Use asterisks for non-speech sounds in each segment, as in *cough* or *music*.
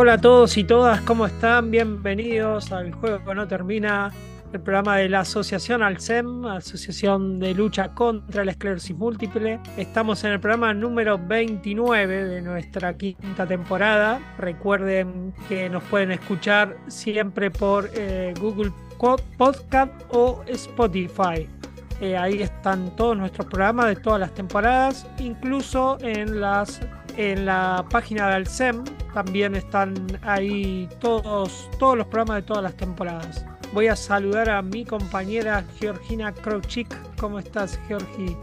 Hola a todos y todas, ¿cómo están? Bienvenidos al Juego que no termina, el programa de la Asociación Alcem, Asociación de Lucha contra la Esclerosis Múltiple. Estamos en el programa número 29 de nuestra quinta temporada. Recuerden que nos pueden escuchar siempre por eh, Google Podcast o Spotify. Eh, ahí están todos nuestros programas de todas las temporadas, incluso en las en la página de Alcem también están ahí todos, todos los programas de todas las temporadas. Voy a saludar a mi compañera Georgina Krouchik. ¿Cómo estás, Georgi?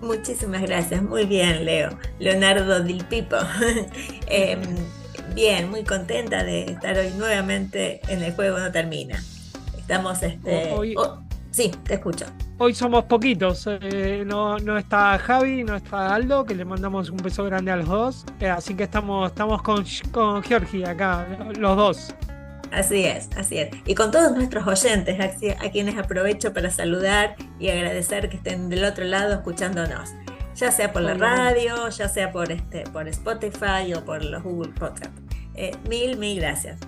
Muchísimas gracias, muy bien, Leo. Leonardo Del Pipo. *laughs* Em, bien, muy contenta de estar hoy nuevamente en el juego no termina. Estamos este. Hoy- oh, sí, te escucho. Hoy somos poquitos. eh, no, no está Javi, no está Aldo, que le mandamos un beso grande a los dos. Eh, así que estamos, estamos con, con Georgi acá, los dos. Así es, así es. Y con todos nuestros oyentes, a, a quienes aprovecho para saludar y agradecer que estén del otro lado escuchándonos. Ya sea por la radio, ya sea por este, por Spotify o por los Google Podcast. Eh, mil, mil gracias.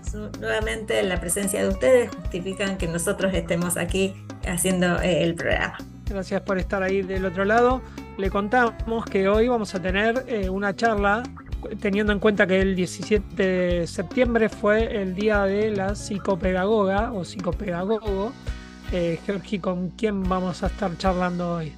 Nuevamente la presencia de ustedes justifican que nosotros estemos aquí haciendo eh, el programa. Gracias por estar ahí del otro lado. Le contamos que hoy vamos a tener eh, una charla, teniendo en cuenta que el 17 de septiembre fue el día de la psicopedagoga o psicopedagogo. Eh, Georgi, ¿con quién vamos a estar charlando hoy?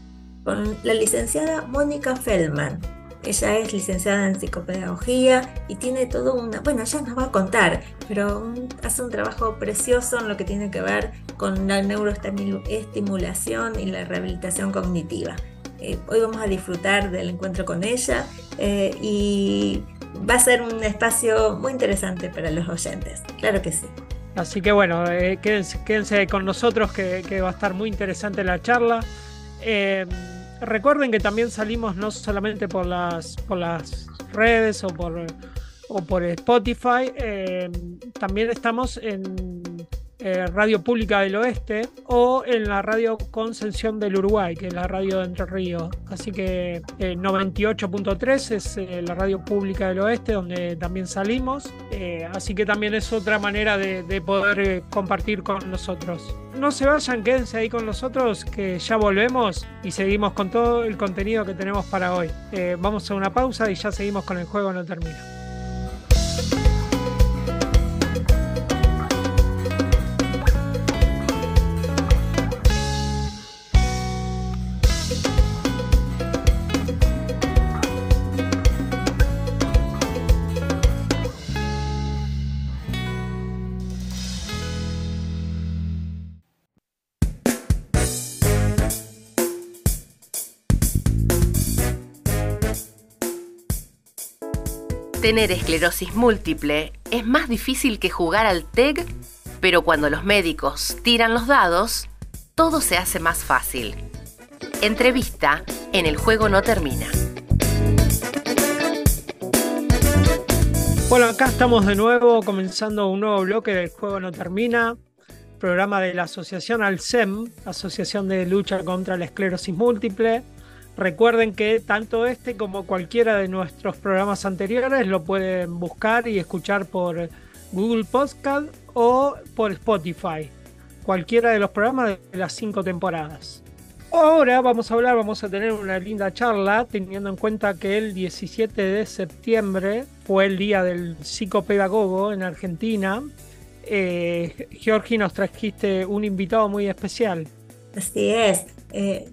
Con la licenciada Mónica Feldman. Ella es licenciada en psicopedagogía y tiene todo una, bueno, ella nos va a contar, pero hace un trabajo precioso en lo que tiene que ver con la neuroestimulación y la rehabilitación cognitiva. Eh, hoy vamos a disfrutar del encuentro con ella eh, y va a ser un espacio muy interesante para los oyentes, claro que sí. Así que bueno, eh, quédense, con nosotros que, que va a estar muy interesante la charla. Recuerden que también salimos no solamente por las, por las redes o por, o por Spotify, eh, también estamos en eh, Radio Pública del Oeste o en la Radio Concepción del Uruguay, que es la radio de Entre Ríos. Así que eh, 98.3 es eh, la radio pública del oeste donde también salimos. Eh, así que también es otra manera de, de poder eh, compartir con nosotros. No se vayan, quédense ahí con nosotros que ya volvemos y seguimos con todo el contenido que tenemos para hoy. Eh, vamos a una pausa y ya seguimos con el juego no termina. Tener esclerosis múltiple es más difícil que jugar al TEG, pero cuando los médicos tiran los dados, todo se hace más fácil. Entrevista en El Juego No Termina. Bueno, acá estamos de nuevo comenzando un nuevo bloque del Juego No Termina, programa de la Asociación Alcem, Asociación de Lucha contra la Esclerosis Múltiple. Recuerden que tanto este como cualquiera de nuestros programas anteriores lo pueden buscar y escuchar por Google Podcast o por Spotify. Cualquiera de los programas de las cinco temporadas. Ahora vamos a hablar, vamos a tener una linda charla, teniendo en cuenta que el 17 de septiembre fue el día del psicopedagogo en Argentina. Eh, Georgi, nos trajiste un invitado muy especial. Así es. Eh,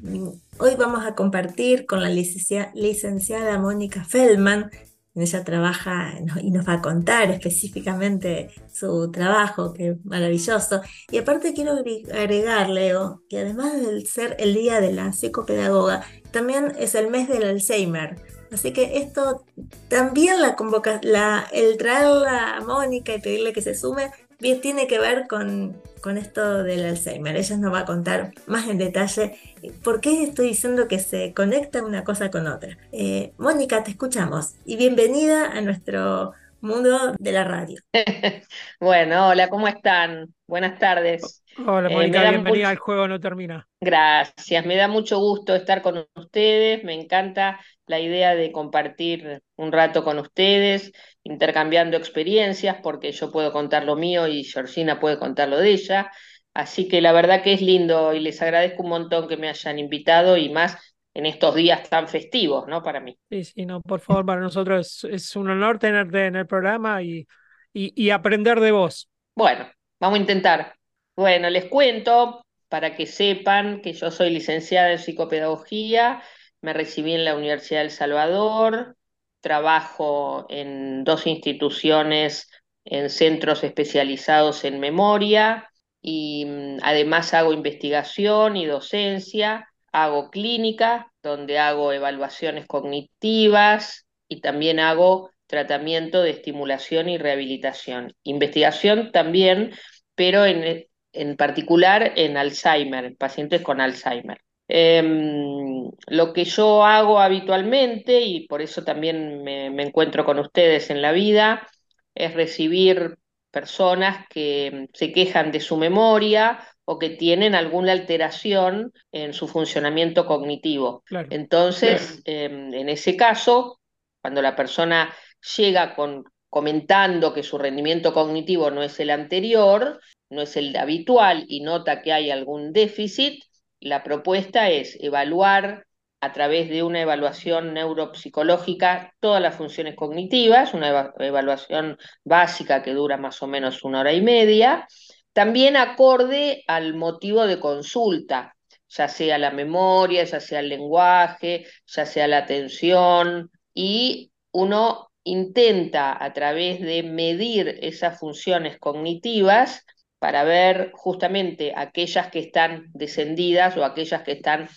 Hoy vamos a compartir con la licenciada Mónica Feldman. Ella trabaja y nos va a contar específicamente su trabajo, que es maravilloso. Y aparte quiero agregar, Leo, que además de ser el día de la psicopedagoga, también es el mes del Alzheimer. Así que esto también la convoca, la, el traerla a Mónica y pedirle que se sume, bien tiene que ver con, con esto del Alzheimer. Ella nos va a contar más en detalle por qué estoy diciendo que se conecta una cosa con otra. Eh, Mónica, te escuchamos y bienvenida a nuestro mundo de la radio. *laughs* bueno, hola, ¿cómo están? Buenas tardes. Hola, eh, Mónica, bienvenida al Juego No Termina. Gracias, me da mucho gusto estar con ustedes, me encanta la idea de compartir un rato con ustedes, intercambiando experiencias, porque yo puedo contar lo mío y Georgina puede contar lo de ella. Así que la verdad que es lindo y les agradezco un montón que me hayan invitado y más en estos días tan festivos, ¿no? Para mí. Sí, sí, no, por favor, para nosotros es, un honor tenerte en el programa y, y aprender de vos. Bueno, vamos a intentar. Bueno, les cuento para que sepan que yo soy licenciada en psicopedagogía, me recibí en la Universidad del Salvador, trabajo en dos instituciones, en centros especializados en memoria y mm, además hago investigación y docencia, hago clínica, donde hago evaluaciones cognitivas y también hago tratamiento de estimulación y rehabilitación. Investigación también, pero en, en particular en Alzheimer, pacientes con Alzheimer. Em, lo que yo hago habitualmente, y por eso también me, encuentro con ustedes en la vida, es recibir personas que se quejan de su memoria o que tienen alguna alteración en su funcionamiento cognitivo. Entonces, em, en ese caso, cuando la persona llega con, comentando que su rendimiento cognitivo no es el anterior, no es el habitual y nota que hay algún déficit, la propuesta es evaluar a través de una evaluación neuropsicológica todas las funciones cognitivas, una evaluación básica que dura más o menos una hora y media, también acorde al motivo de consulta, ya sea la memoria, ya sea el lenguaje, ya sea la atención, y uno intenta a través de medir esas funciones cognitivas para ver justamente aquellas que están descendidas o aquellas que están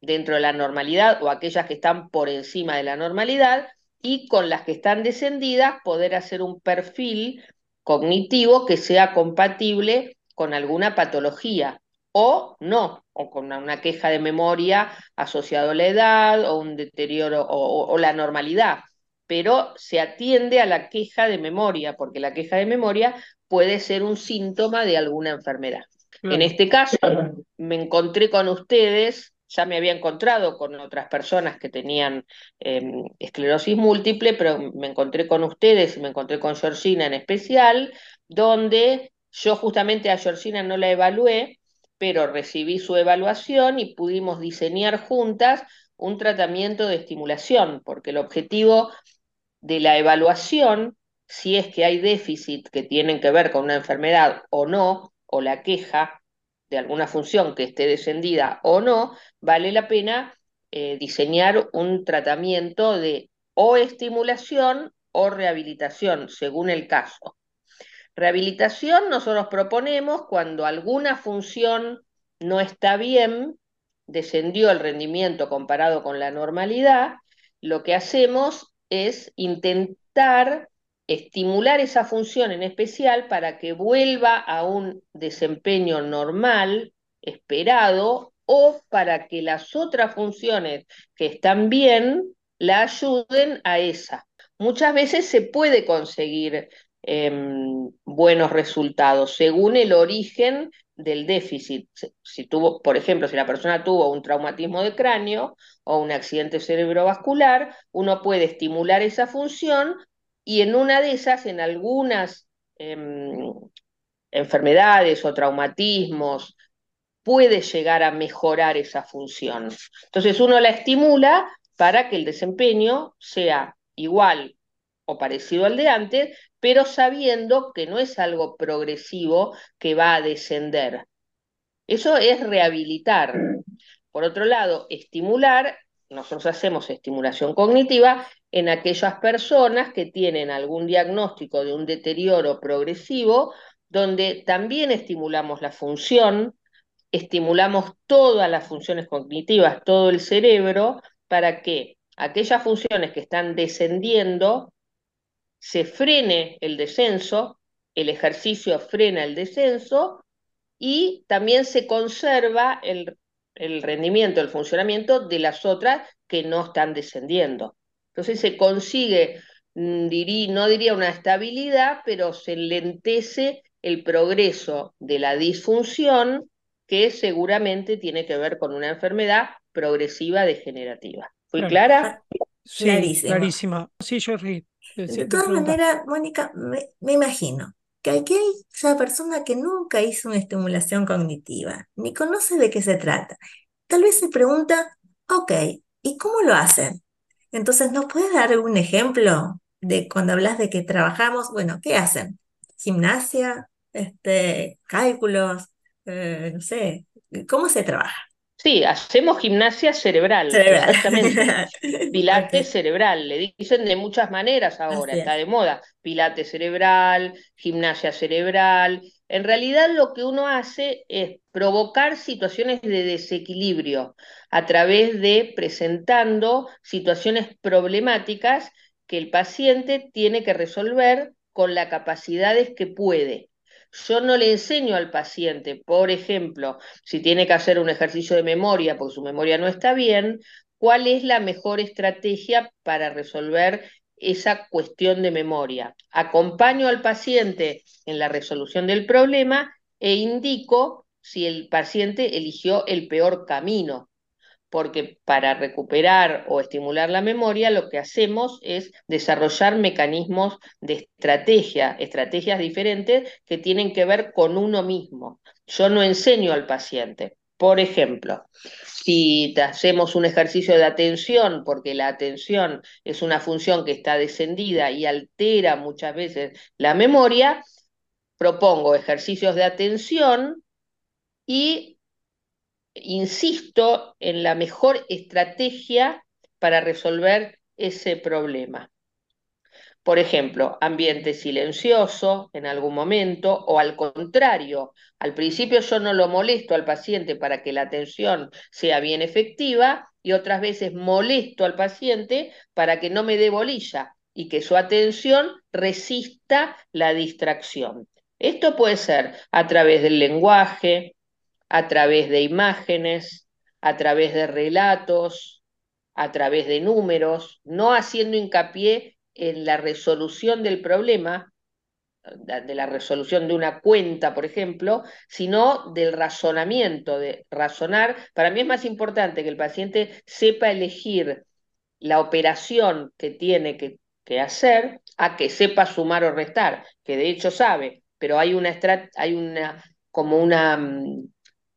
dentro de la normalidad o aquellas que están por encima de la normalidad y con las que están descendidas poder hacer un perfil cognitivo que sea compatible con alguna patología o no, o con una queja de memoria asociado a la edad o un deterioro o, la normalidad, pero se atiende a la queja de memoria, porque la queja de memoria puede ser un síntoma de alguna enfermedad. En este caso, me encontré con ustedes, ya me había encontrado con otras personas que tenían em, esclerosis múltiple, pero me encontré con ustedes y me encontré con Georgina en especial, donde yo justamente a Georgina no la evalué, pero recibí su evaluación y pudimos diseñar juntas un tratamiento de estimulación, porque el objetivo de la evaluación si es que hay déficit que tienen que ver con una enfermedad o no, o la queja de alguna función que esté descendida o no, vale la pena eh, diseñar un tratamiento de o estimulación o rehabilitación, según el caso. Rehabilitación nosotros proponemos cuando alguna función no está bien, descendió el rendimiento comparado con la normalidad, lo que hacemos es intentar estimular esa función en especial para que vuelva a un desempeño normal, esperado, o para que las otras funciones que están bien la ayuden a esa. Muchas veces se puede conseguir em, buenos resultados según el origen del déficit. Si tuvo, por ejemplo, si la persona tuvo un traumatismo de cráneo o un accidente cerebrovascular, uno puede estimular esa función y en una de esas, en algunas em, enfermedades o traumatismos, puede llegar a mejorar esa función. Entonces uno la estimula para que el desempeño sea igual o parecido al de antes, pero sabiendo que no es algo progresivo que va a descender. Eso es rehabilitar. Por otro lado, estimular, nosotros hacemos estimulación cognitiva en aquellas personas que tienen algún diagnóstico de un deterioro progresivo, donde también estimulamos la función, estimulamos todas las funciones cognitivas, todo el cerebro, para que aquellas funciones que están descendiendo se frene el descenso, el ejercicio frena el descenso y también se conserva el, el rendimiento, el funcionamiento de las otras que no están descendiendo. Entonces se consigue, mm, no diría una estabilidad, pero se lentece el progreso de la disfunción que seguramente tiene que ver con una enfermedad progresiva degenerativa. ¿Fui clara? Sí, clarísima. Sí, yo De todas maneras, Mónica, me, me imagino que aquella persona que nunca hizo una estimulación cognitiva, ni conoce de qué se trata, tal vez se pregunta, ok, ¿y cómo lo hacen? Entonces, ¿nos puedes dar un ejemplo de cuando hablas de que trabajamos? Bueno, ¿qué hacen? Gimnasia, este, cálculos, eh, no sé, ¿cómo se trabaja? Sí, hacemos gimnasia cerebral, exactamente. *laughs* Pilates cerebral, le dicen de muchas maneras ahora, está de moda. Pilates cerebral, gimnasia cerebral. En realidad lo que uno hace es provocar situaciones de desequilibrio a través de presentando situaciones problemáticas que el paciente tiene que resolver con las capacidades que puede. Yo no le enseño al paciente, por ejemplo, si tiene que hacer un ejercicio de memoria porque su memoria no está bien, cuál es la mejor estrategia para resolver esa cuestión de memoria. Acompaño al paciente en la resolución del problema e indico si el paciente eligió el peor camino porque para recuperar o estimular la memoria lo que hacemos es desarrollar mecanismos de estrategia, estrategias diferentes que tienen que ver con uno mismo. Yo no enseño al paciente. Por ejemplo, si hacemos un ejercicio de atención, porque la atención es una función que está descendida y altera muchas veces la memoria, propongo ejercicios de atención y insisto en la mejor estrategia para resolver ese problema. Por ejemplo, ambiente silencioso en algún momento o al contrario, al principio yo no lo molesto al paciente para que la atención sea bien efectiva y otras veces molesto al paciente para que no me dé bolilla y que su atención resista la distracción. Esto puede ser a través del lenguaje, a través de imágenes, a través de relatos, a través de números, no haciendo hincapié en la resolución del problema, de la resolución de una cuenta, por ejemplo, sino del razonamiento, de razonar. Para mí es más importante que el paciente sepa elegir la operación que tiene que, hacer a que sepa sumar o restar, que de hecho sabe, pero hay una, hay una como una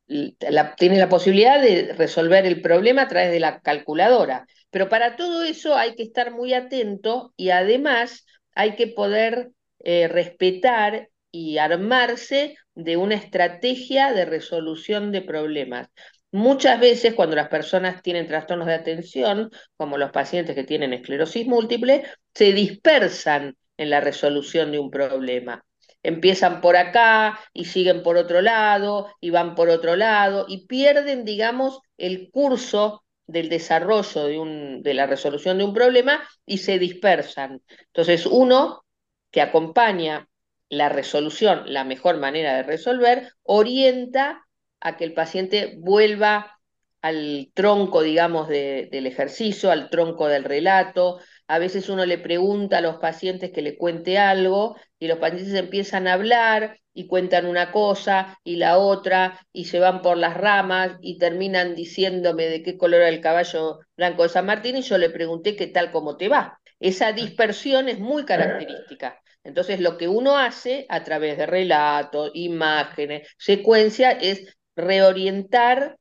mm, tiene la posibilidad de resolver el problema a través de la calculadora. Pero para todo eso hay que estar muy atento y además hay que poder eh, respetar y armarse de una estrategia de resolución de problemas. Muchas veces cuando las personas tienen trastornos de atención, como los pacientes que tienen esclerosis múltiple, se dispersan en la resolución de un problema empiezan por acá y siguen por otro lado y van por otro lado y pierden, digamos, el curso del desarrollo de, un, de la resolución de un problema y se dispersan. Entonces, uno que acompaña la resolución, la mejor manera de resolver, orienta a que el paciente vuelva al tronco, digamos, del ejercicio, al tronco del relato, a veces uno le pregunta a los pacientes que le cuente algo y los pacientes empiezan a hablar y cuentan una cosa y la otra y se van por las ramas y terminan diciéndome de qué color era el caballo blanco de San Martín y yo le pregunté qué tal, cómo te va. Esa dispersión es muy característica. Entonces lo que uno hace a través de relatos, imágenes, secuencia es reorientar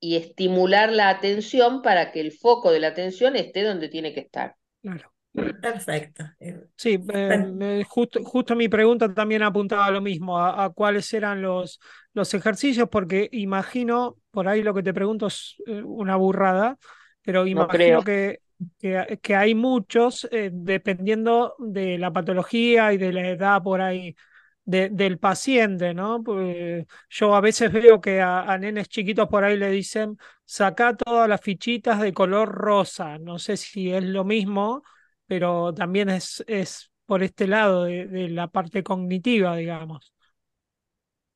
y estimular la atención para que el foco de la atención esté donde tiene que estar. Claro. Perfecto. Sí, eh, justo, justo mi pregunta también apuntaba a lo mismo, a, a, cuáles eran los, los ejercicios, porque imagino, por ahí lo que te pregunto es eh, una burrada, pero imagino que, que, que, hay muchos, eh, dependiendo de la patología y de la edad por ahí de, del paciente, ¿no? Pues yo a veces veo que a, a, nenes chiquitos por ahí le dicen, saca todas las fichitas de color rosa, no sé si es lo mismo pero también es, es por este lado de, de la parte cognitiva, digamos.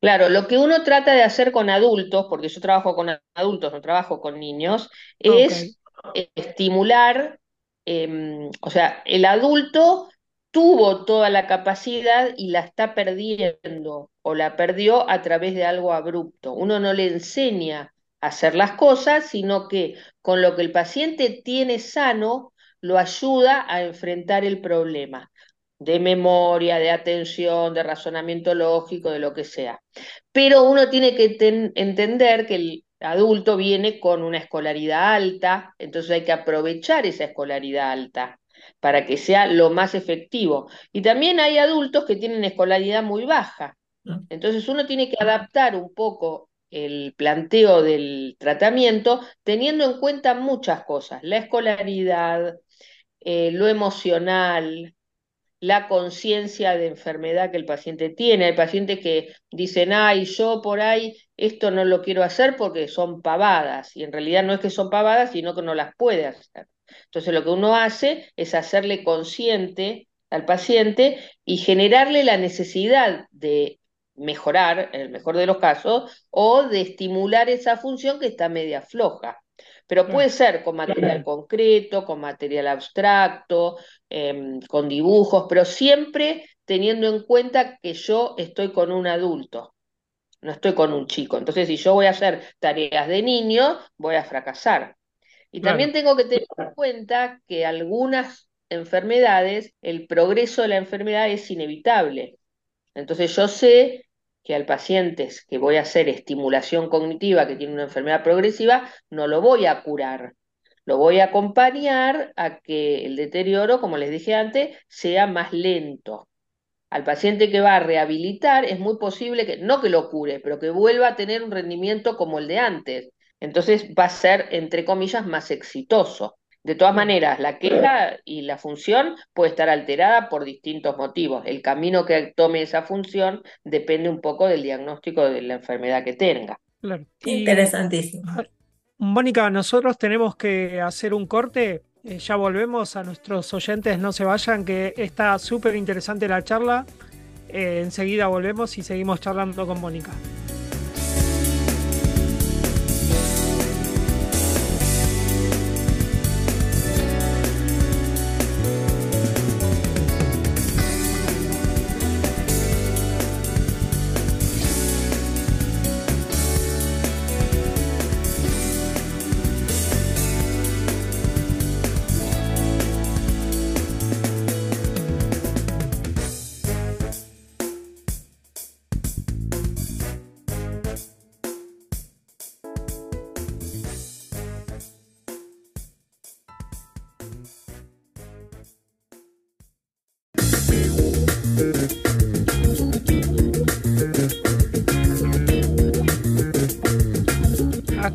Claro, lo que uno trata de hacer con adultos, porque yo trabajo con adultos, no trabajo con niños, es okay. estimular, eh, o sea, el adulto tuvo toda la capacidad y la está perdiendo o la perdió a través de algo abrupto. Uno no le enseña a hacer las cosas, sino que con lo que el paciente tiene sano, lo ayuda a enfrentar el problema de memoria, de atención, de razonamiento lógico, de lo que sea. Pero uno tiene que entender que el adulto viene con una escolaridad alta, entonces hay que aprovechar esa escolaridad alta para que sea lo más efectivo. Y también hay adultos que tienen escolaridad muy baja. Entonces uno tiene que adaptar un poco el planteo del tratamiento teniendo en cuenta muchas cosas, la escolaridad, eh, lo emocional, la conciencia de enfermedad que el paciente tiene. Hay pacientes que dicen, ay, yo por ahí esto no lo quiero hacer porque son pavadas, y en realidad no es que son pavadas, sino que no las puede hacer. Entonces lo que uno hace es hacerle consciente al paciente y generarle la necesidad de mejorar, en el mejor de los casos, o de estimular esa función que está media floja. Pero puede ser con material concreto, con material abstracto, eh, con dibujos, pero siempre teniendo en cuenta que yo estoy con un adulto, no estoy con un chico. Entonces, si yo voy a hacer tareas de niño, voy a fracasar. Y claro. también tengo que tener en cuenta que algunas enfermedades, el progreso de la enfermedad es inevitable. Entonces yo sé que al paciente que voy a hacer estimulación cognitiva, que tiene una enfermedad progresiva, no lo voy a curar. Lo voy a acompañar a que el deterioro, como les dije antes, sea más lento. Al paciente que va a rehabilitar es muy posible que, no que lo cure, pero que vuelva a tener un rendimiento como el de antes. Entonces va a ser, entre comillas, más exitoso. De todas maneras, la queja y la función puede estar alterada por distintos motivos. El camino que tome esa función depende un poco del diagnóstico de la enfermedad que tenga. Claro. Interesantísimo. Mónica, nosotros tenemos que hacer un corte. Eh, ya volvemos a nuestros oyentes, no se vayan, que está súper interesante la charla. Eh, enseguida volvemos y seguimos charlando con Mónica.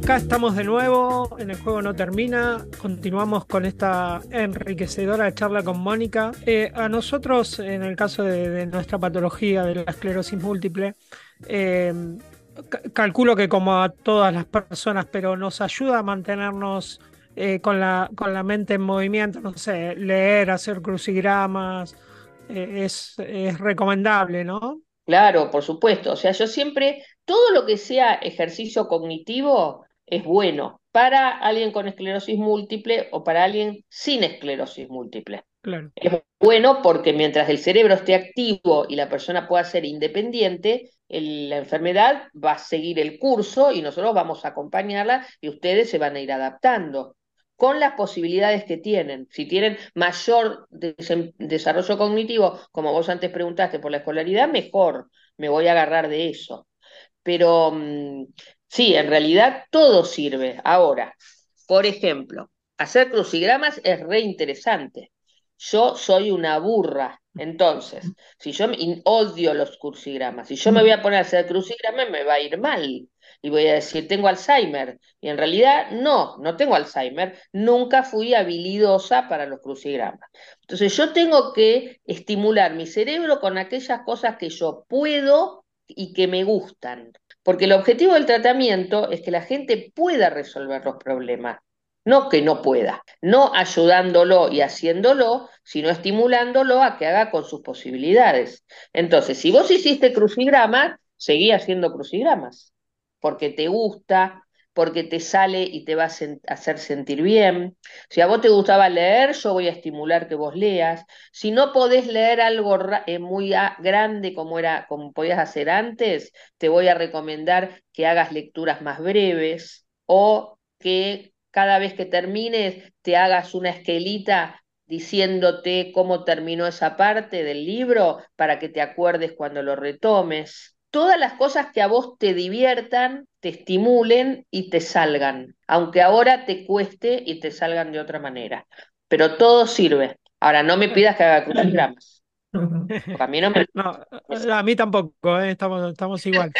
Acá estamos de nuevo, en el juego no termina, continuamos con esta enriquecedora charla con Mónica. Eh, a nosotros, en el caso de, nuestra patología de la esclerosis múltiple, eh, calculo que como a todas las personas, pero nos ayuda a mantenernos eh, con, la, con la mente en movimiento, no sé, leer, hacer crucigramas, es recomendable, ¿no? Claro, por supuesto. O sea, yo siempre, todo lo que sea ejercicio cognitivo es bueno para alguien con esclerosis múltiple o para alguien sin esclerosis múltiple. Claro. Es bueno porque mientras el cerebro esté activo y la persona pueda ser independiente, el, la enfermedad va a seguir el curso y nosotros vamos a acompañarla y ustedes se van a ir adaptando con las posibilidades que tienen. Si tienen mayor des desarrollo cognitivo, como vos antes preguntaste, por la escolaridad, mejor, me voy a agarrar de eso. Pero mmm, sí, en realidad todo sirve. Ahora, por ejemplo, hacer crucigramas es re interesante. yo soy una burra. Entonces, si yo odio los crucigramas, si yo me voy a poner a hacer crucigramas, me va a ir mal. Y voy a decir, tengo Alzheimer. Y en realidad, no, no tengo Alzheimer. Nunca fui habilidosa para los crucigramas. Entonces, yo tengo que estimular mi cerebro con aquellas cosas que yo puedo y que me gustan. Porque el objetivo del tratamiento es que la gente pueda resolver los problemas. No que no pueda, no ayudándolo y haciéndolo, sino estimulándolo a que haga con sus posibilidades. Entonces, si vos hiciste crucigramas, seguí haciendo crucigramas, porque te gusta, porque te sale y te va a hacer sentir bien. Si a vos te gustaba leer, yo voy a estimular que vos leas. Si no podés leer algo eh, muy grande como era como podías hacer antes, te voy a recomendar que hagas lecturas más breves o que cada vez que termines te hagas una esquelita diciéndote cómo terminó esa parte del libro para que te acuerdes cuando lo retomes. Todas las cosas que a vos te diviertan, te estimulen y te salgan, aunque ahora te cueste y te salgan de otra manera. Pero todo sirve. Ahora, no me pidas que haga crucigramas. *laughs* A mí no me... a mí tampoco, ¿eh? estamos, estamos igual.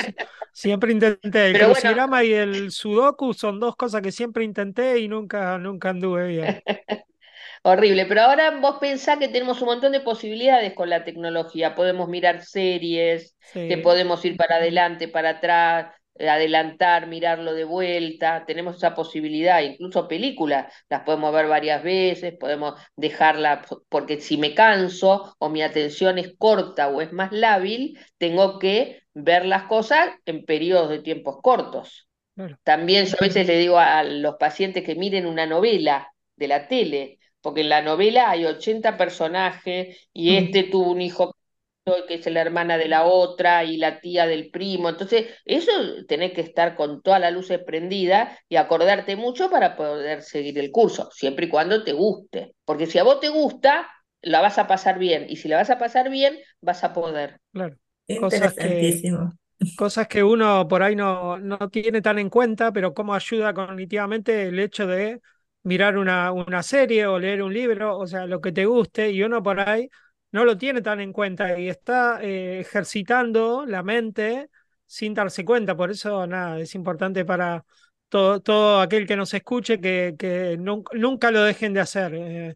Siempre intenté. El crucigrama y el sudoku son dos cosas que siempre intenté y nunca, nunca anduve bien. *laughs* Horrible, pero ahora vos pensás que tenemos un montón de posibilidades con la tecnología. Podemos mirar series, que podemos ir para adelante, para atrás, adelantar, mirarlo de vuelta, tenemos esa posibilidad, incluso películas, las podemos ver varias veces, podemos dejarla, porque si me canso o mi atención es corta o es más lábil, tengo que ver las cosas en periodos de tiempos cortos. También yo a veces le digo a los pacientes que miren una novela de la tele, porque en la novela hay 80 personajes y este tuvo un hijo que es la hermana de la otra y la tía del primo. Entonces, eso tenés que estar con todas las luces prendidas y acordarte mucho para poder seguir el curso, siempre y cuando te guste. Porque si a vos te gusta, la vas a pasar bien. Y si la vas a pasar bien, vas a poder. Claro. Cosas que, cosas que uno por ahí no, no tiene tan en cuenta, pero cómo ayuda cognitivamente el hecho de mirar una, una serie o leer un libro, o sea, lo que te guste, y uno por ahí no lo tiene tan en cuenta y está eh, ejercitando la mente sin darse cuenta. Por eso, nada, es importante para todo, todo aquel que nos escuche que, que nunca, lo dejen de hacer. Eh,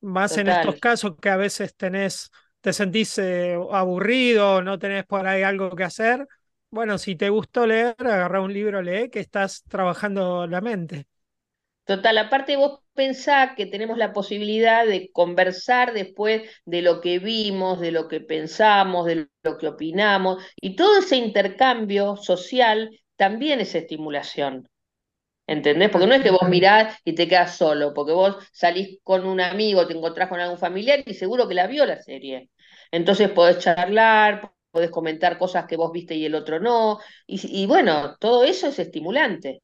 más en estos casos que a veces tenés, te sentís eh, aburrido, no tenés por ahí algo que hacer. Bueno, si te gustó leer, agarra un libro, lee, que estás trabajando la mente. Total, aparte vos pensás que tenemos la posibilidad de conversar después de lo que vimos, de lo que pensamos, de lo que opinamos, y todo ese intercambio social también es estimulación. ¿Entendés? Porque no es que vos mirás y te quedas solo, porque vos salís con un amigo, te encontrás con algún familiar y seguro que la vio la serie. Entonces podés charlar, podés comentar cosas que vos viste y el otro no, y bueno, todo eso es estimulante.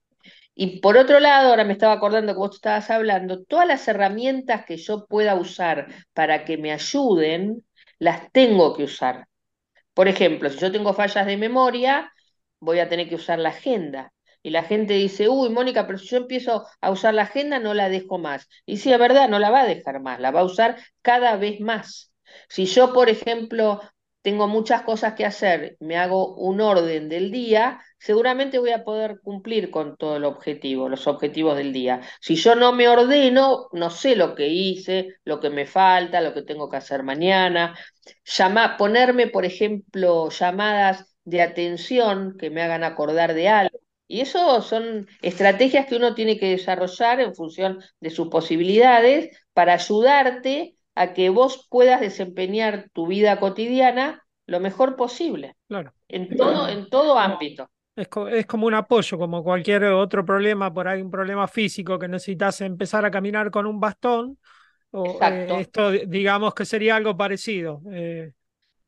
Y por otro lado, ahora me estaba acordando que vos estabas hablando, todas las herramientas que yo pueda usar para que me ayuden, las tengo que usar. Por ejemplo, si yo tengo fallas de memoria, voy a tener que usar la agenda. Y la gente dice, uy, Mónica, pero si yo empiezo a usar la agenda, no la dejo más. Y sí, es verdad, no la va a dejar más, la va a usar cada vez más. Si yo, por ejemplo, tengo muchas cosas que hacer, me hago un orden del día, seguramente voy a poder cumplir con todo el objetivo, los objetivos del día. Si yo no me ordeno, no sé lo que hice, lo que me falta, lo que tengo que hacer mañana. Llama, ponerme, por ejemplo, llamadas de atención que me hagan acordar de algo. Y eso son estrategias que uno tiene que desarrollar en función de sus posibilidades para ayudarte a que vos puedas desempeñar tu vida cotidiana lo mejor posible. Claro. En todo, en todo ámbito. Es, es, como un apoyo, como cualquier otro problema, por ahí un problema físico que necesitas empezar a caminar con un bastón. O, eh, esto, digamos que sería algo parecido. Eh,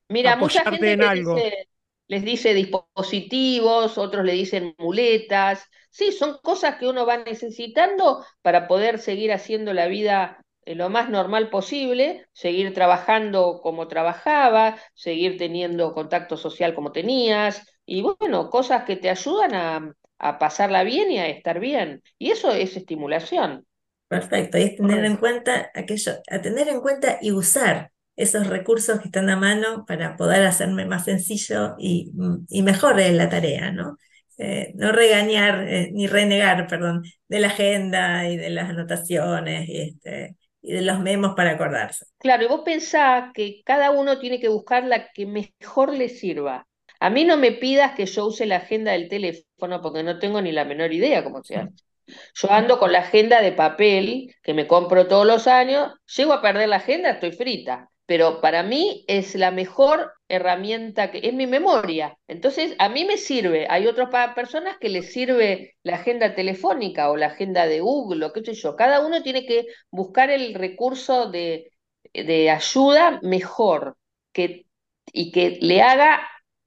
Mira, mucha gente les dice, les dice dispositivos, otros le dicen muletas. Sí, son cosas que uno va necesitando para poder seguir haciendo la vida lo más normal posible, seguir trabajando como trabajaba, seguir teniendo contacto social como tenías, y bueno, cosas que te ayudan a, pasarla bien y a estar bien. Y eso es estimulación. Perfecto, y es tener en cuenta aquello, a tener en cuenta y usar esos recursos que están a mano para poder hacerme más sencillo y, y mejor en la tarea, ¿no? Eh, no regañar eh, ni renegar, perdón, de la agenda y de las anotaciones y, este, de los memos para acordarse. Claro, y vos pensás que cada uno tiene que buscar la que mejor le sirva. A mí no me pidas que yo use la agenda del teléfono porque no tengo ni la menor idea cómo se hace. Yo ando con la agenda de papel que me compro todos los años, llego a perder la agenda, estoy frita. Pero para mí es la mejor herramienta que es mi memoria. Entonces, a mí me sirve. Hay otras personas que les sirve la agenda telefónica o la agenda de Google o qué sé yo. Cada uno tiene que buscar el recurso de, de ayuda mejor que, y que le haga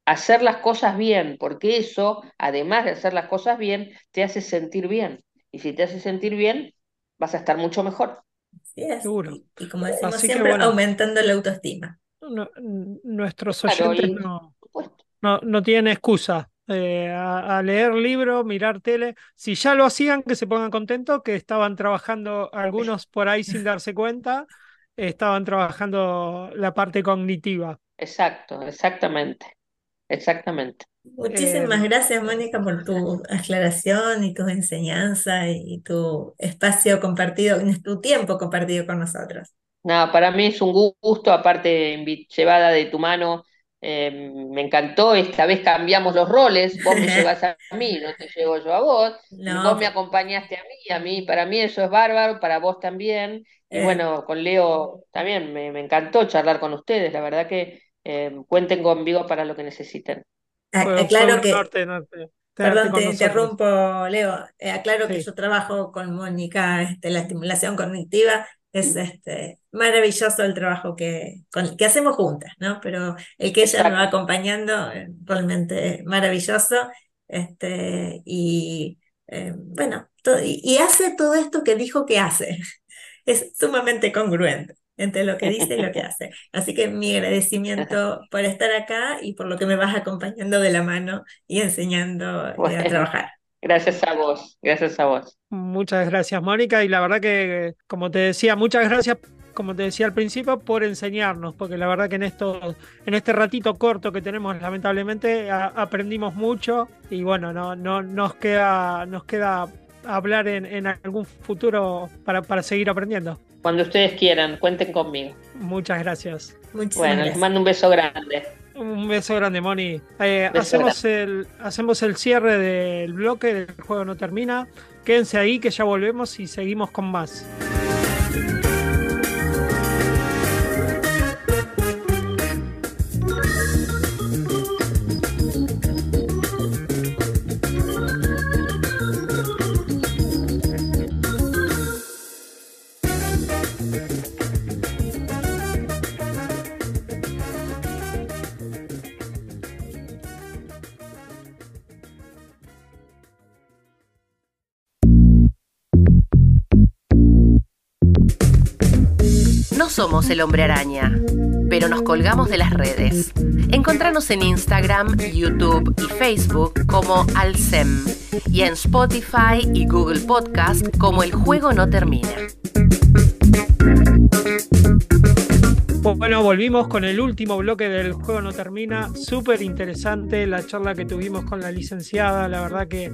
hacer las cosas bien, porque eso, además de hacer las cosas bien, te hace sentir bien. Y si te hace sentir bien, vas a estar mucho mejor. Sí, Seguro. Y, como decimos siempre, aumentando la autoestima. Nuestros oyentes no, no, tienen excusa eh, a, leer libros, mirar tele. Si ya lo hacían, que se pongan contentos, que estaban trabajando algunos por ahí sin darse cuenta, estaban trabajando la parte cognitiva. Exacto, exactamente. Exactamente. Muchísimas eh, gracias, Mónica, por tu aclaración y tu enseñanza y tu espacio compartido, tu tiempo compartido con nosotros. Nada, para mí es un gusto, aparte llevada de tu mano, em, me encantó, esta vez cambiamos los roles, vos me *laughs* llevas a mí, no te llevo yo a vos, vos me acompañaste a mí, a mí, para mí eso es bárbaro, para vos también, y eh. bueno, con Leo también me, me encantó charlar con ustedes, la verdad que em, cuenten conmigo para lo que necesiten. Aclaro que, perdón, te interrumpo, Leo. Eh, aclaro que yo trabajo con Mónica, este, la estimulación cognitiva. Es este, maravilloso el trabajo que, que hacemos juntas, ¿no? Pero el que ella me va acompañando, eh, realmente maravilloso. Este, y eh, bueno, y hace todo esto que dijo que hace. *laughs* Es sumamente congruente entre lo que dice y lo que hace. *laughs* Así que mi agradecimiento por estar acá y por lo que me vas acompañando de la mano y enseñando eh, a trabajar. Gracias a vos, gracias a vos. Muchas gracias, Mónica, y la verdad que, como te decía, muchas gracias como te decía al principio, por enseñarnos, porque la verdad que en esto, en este ratito corto que tenemos, lamentablemente, aprendimos mucho y bueno, no, no nos queda, nos queda hablar en, en algún futuro para, para seguir aprendiendo. Cuando ustedes quieran, cuenten conmigo. Muchas gracias. bueno, les mando un beso grande. Un beso grande, Moni. Eh, hacemos, El, hacemos el cierre del bloque del juego no termina. Quédense ahí que ya volvemos y seguimos con más. El hombre araña, pero nos colgamos de las redes. Encontranos en Instagram, YouTube y Facebook como Alcem y en Spotify y Google Podcast como El Juego No Termina. Bueno, volvimos con el último bloque del juego no termina. Súper interesante la charla que tuvimos con la licenciada, la verdad que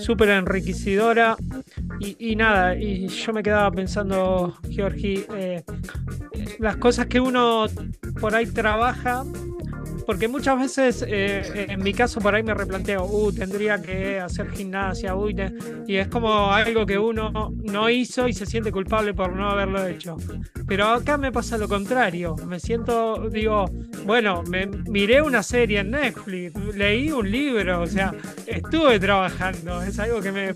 súper enriquecedora. Y, nada, y yo me quedaba pensando, Georgi, eh, las cosas que uno por ahí trabaja porque muchas veces, eh, en mi caso, por ahí me replanteo, uh, tendría que hacer gimnasia, uy, y es como algo que uno no hizo y se siente culpable por no haberlo hecho. Pero acá me pasa lo contrario, me siento, digo, bueno, me miré una serie en Netflix, leí un libro, o sea, estuve trabajando, es algo que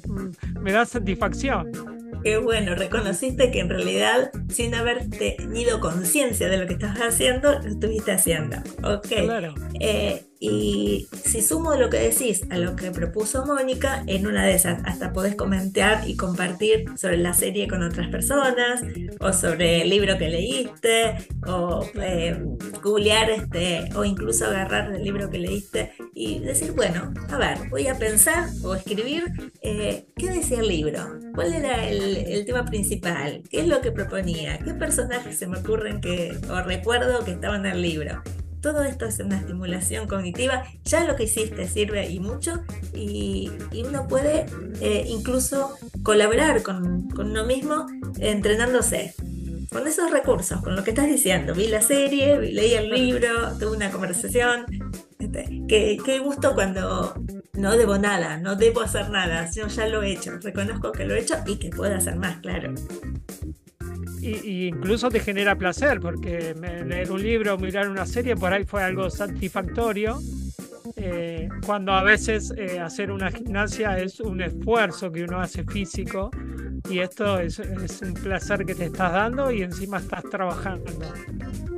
me da satisfacción. Qué bueno, reconociste que en realidad, sin haber tenido conciencia de lo que estabas haciendo, lo estuviste haciendo. Ok. Claro. Eh, y si sumo lo que decís a lo que propuso Mónica, en una de esas hasta podés comentar y compartir sobre la serie con otras personas, o sobre el libro que leíste, o eh, googlear este, o incluso agarrar el libro que leíste y decir, bueno, a ver, voy a pensar o escribir eh, qué decía el libro, cuál era el, tema principal, qué es lo que proponía, qué personajes se me ocurren que, o recuerdo que estaban en el libro. Todo esto es una estimulación cognitiva, ya lo que hiciste sirve y mucho, y, uno puede eh, incluso colaborar con, con uno mismo entrenándose con esos recursos, con lo que estás diciendo. Vi la serie, leí el libro, tuve una conversación. Este, qué, gusto cuando no debo nada, no debo hacer nada, yo ya lo he hecho, reconozco que lo he hecho y que puedo hacer más, claro. Y, incluso te genera placer, porque leer un libro, mirar una serie, por ahí fue algo satisfactorio. Eh, cuando a veces eh, hacer una gimnasia es un esfuerzo que uno hace físico y esto es, un placer que te estás dando y encima estás trabajando.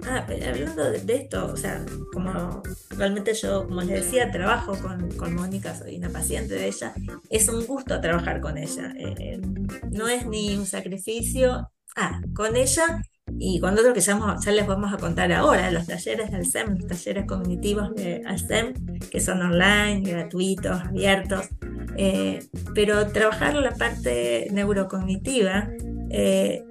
Ah, pero hablando de, esto, o sea, como realmente yo, como les decía, trabajo con, con Mónica, soy una paciente de ella, es un gusto trabajar con ella. Eh, no es ni un sacrificio. Ah, con ella y con otro que ya, les vamos a contar ahora, los talleres del SEM, los talleres cognitivos de SEM, que son online, gratuitos, abiertos. Eh, pero trabajar la parte neurocognitiva, eh,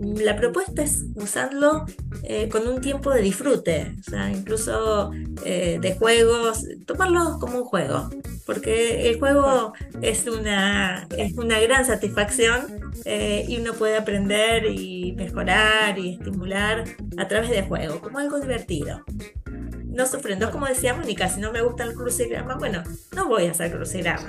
la propuesta es usarlo eh, con un tiempo de disfrute, o sea, incluso de juegos, tomarlo como un juego, porque el juego es una, es una gran satisfacción y uno puede aprender y mejorar y estimular a través de juego, como algo divertido no sufriendo. como decía Mónica, si no me gusta el crucigrama, bueno, no voy a hacer crucigrama.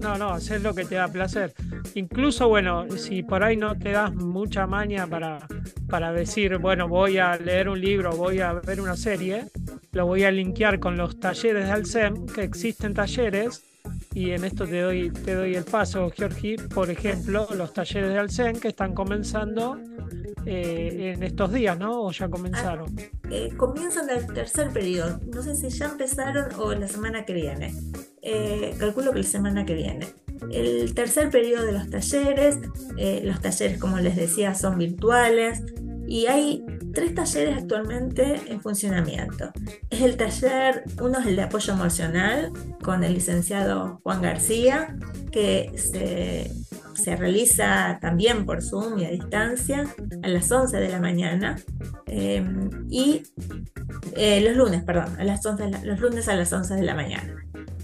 No, no, hacer lo que te da placer. Incluso, bueno, si por ahí no te das mucha maña para, para decir, bueno, voy a leer un libro, voy a ver una serie, lo voy a linkear con los talleres de Alcem, que existen talleres, y en esto te doy, te doy el paso, Georgi, por ejemplo, los talleres de Alcem que están comenzando eh, en estos días, ¿no? ¿O ya comenzaron? Ah, eh, comienzan el tercer periodo. No sé si ya empezaron o la semana que viene. Eh, calculo que la semana que viene. El tercer periodo de los talleres, los talleres como les decía son virtuales y hay tres talleres actualmente en funcionamiento. Es el taller, uno es el de apoyo emocional con el licenciado Juan García, que se se realiza también por Zoom y a distancia a las 11 de la mañana em, y eh, los lunes, perdón, a las 11 los lunes a las 11 de la mañana.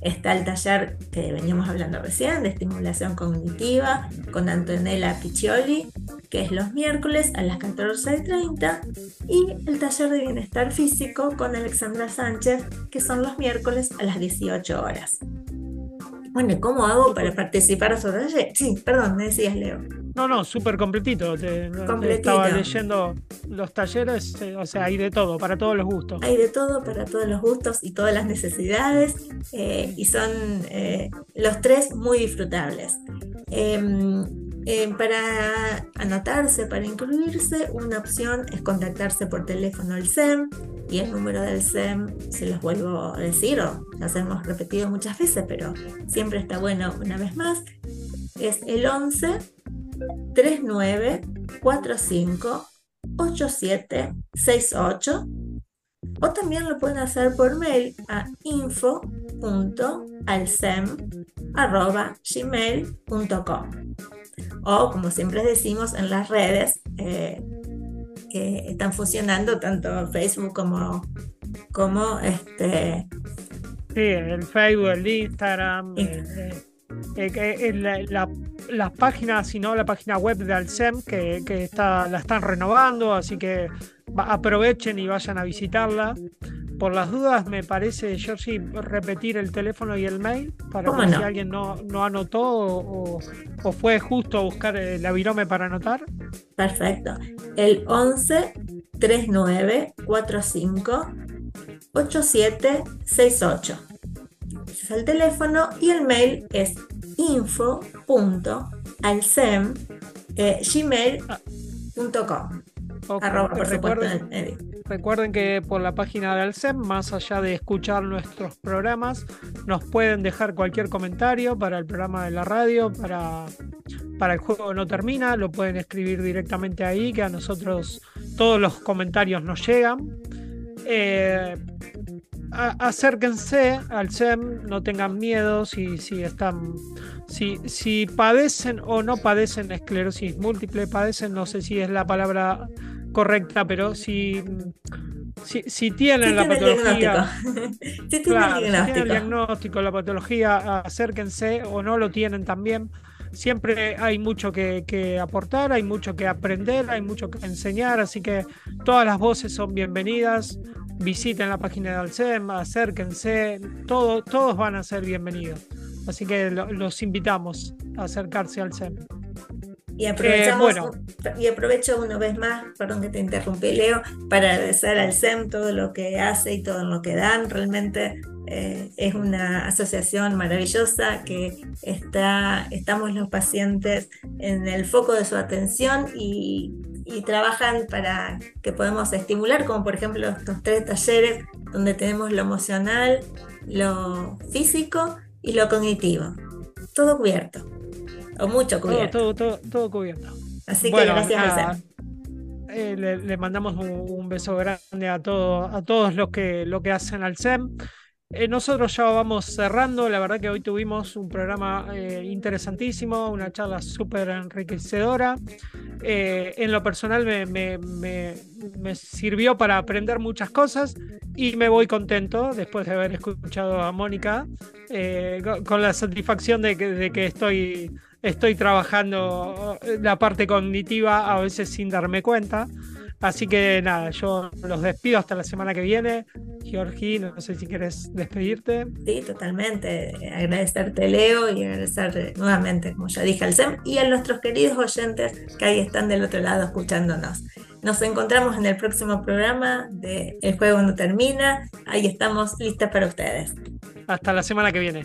Está el taller que veníamos hablando recién de estimulación cognitiva con Antonella Piccioli, que es los miércoles a las 14.30, y el taller de bienestar físico con Alexandra Sánchez, que son los miércoles a las 18 horas. Bueno, ¿cómo hago para participar a su taller? Sí, perdón, me decías, Leo. No, no, súper completito. Te, estaba leyendo los talleres, eh, o sea, hay de todo, para todos los gustos. Hay de todo, para todos los gustos y todas las necesidades, eh, y son eh, los tres muy disfrutables. Em, em, para anotarse, para incluirse, una opción es contactarse por teléfono al SEM y el número del SEM, se los vuelvo a decir, o ya hemos repetido muchas veces, pero siempre está bueno una vez más, es el 11 39 45 87 68 o también lo pueden hacer por mail a info.alsem.gmail.com o como siempre decimos en las redes eh, que están funcionando tanto Facebook como, como este... Sí, el Facebook, el Instagram, eh, eh, la, las páginas, sino la página web de Alcem, que, que, está, la están renovando, así que aprovechen y vayan a visitarla. Por las dudas, me parece, Georgie, repetir el teléfono y el mail para que si alguien no, no anotó o, o, fue justo a buscar el avirome para anotar. Perfecto. El 11 39 45 8768. Ese es el teléfono y el mail es info.alcem.gmail.com. recuerden, que por la página de Alcem, más allá de escuchar nuestros programas, nos pueden dejar cualquier comentario para el programa de la radio, para, para el juego no termina, lo pueden escribir directamente ahí, que a nosotros todos los comentarios nos llegan. Eh, acérquense al SEM, no tengan miedo si, si están, si, si padecen o no padecen esclerosis múltiple, padecen, no sé si es la palabra correcta, pero si, si, tienen la patología, si tienen el *laughs* diagnóstico, la patología, acérquense o no lo tienen también. Siempre hay mucho que, aportar, hay mucho que aprender, hay mucho que enseñar, así que todas las voces son bienvenidas. Visiten la página de Alcem, acérquense, todo, todos van a ser bienvenidos. Así que los invitamos a acercarse al SEM. Y aprovechamos, y aprovecho una vez más, perdón que te interrumpí, Leo, para agradecer al SEM todo lo que hace y todo lo que dan. Realmente eh, es una asociación maravillosa que está, estamos los pacientes en el foco de su atención y, y trabajan para que podamos estimular, como por ejemplo estos tres talleres donde tenemos lo emocional, lo físico y lo cognitivo. Todo cubierto. O mucho cubierto. Todo, todo, cubierto. Así que gracias, eh, le, mandamos un, beso grande a, todo, a todos los que, lo que hacen al SEM. Eh, nosotros ya vamos cerrando, la verdad que hoy tuvimos un programa eh, interesantísimo, una charla súper enriquecedora. en lo personal me, me, me, sirvió para aprender muchas cosas y me voy contento después de haber escuchado a Mónica, con, la satisfacción de que, de que estoy estoy trabajando la parte cognitiva a veces sin darme cuenta. Así que nada, yo los despido hasta la semana que viene. Georgi, no sé si quieres despedirte. Sí, totalmente. Agradecerte, Leo, y agradecer nuevamente, como ya dije, al SEM y a nuestros queridos oyentes que ahí están del otro lado escuchándonos. Nos encontramos en el próximo programa de El juego no termina. Ahí estamos listas para ustedes. Hasta la semana que viene.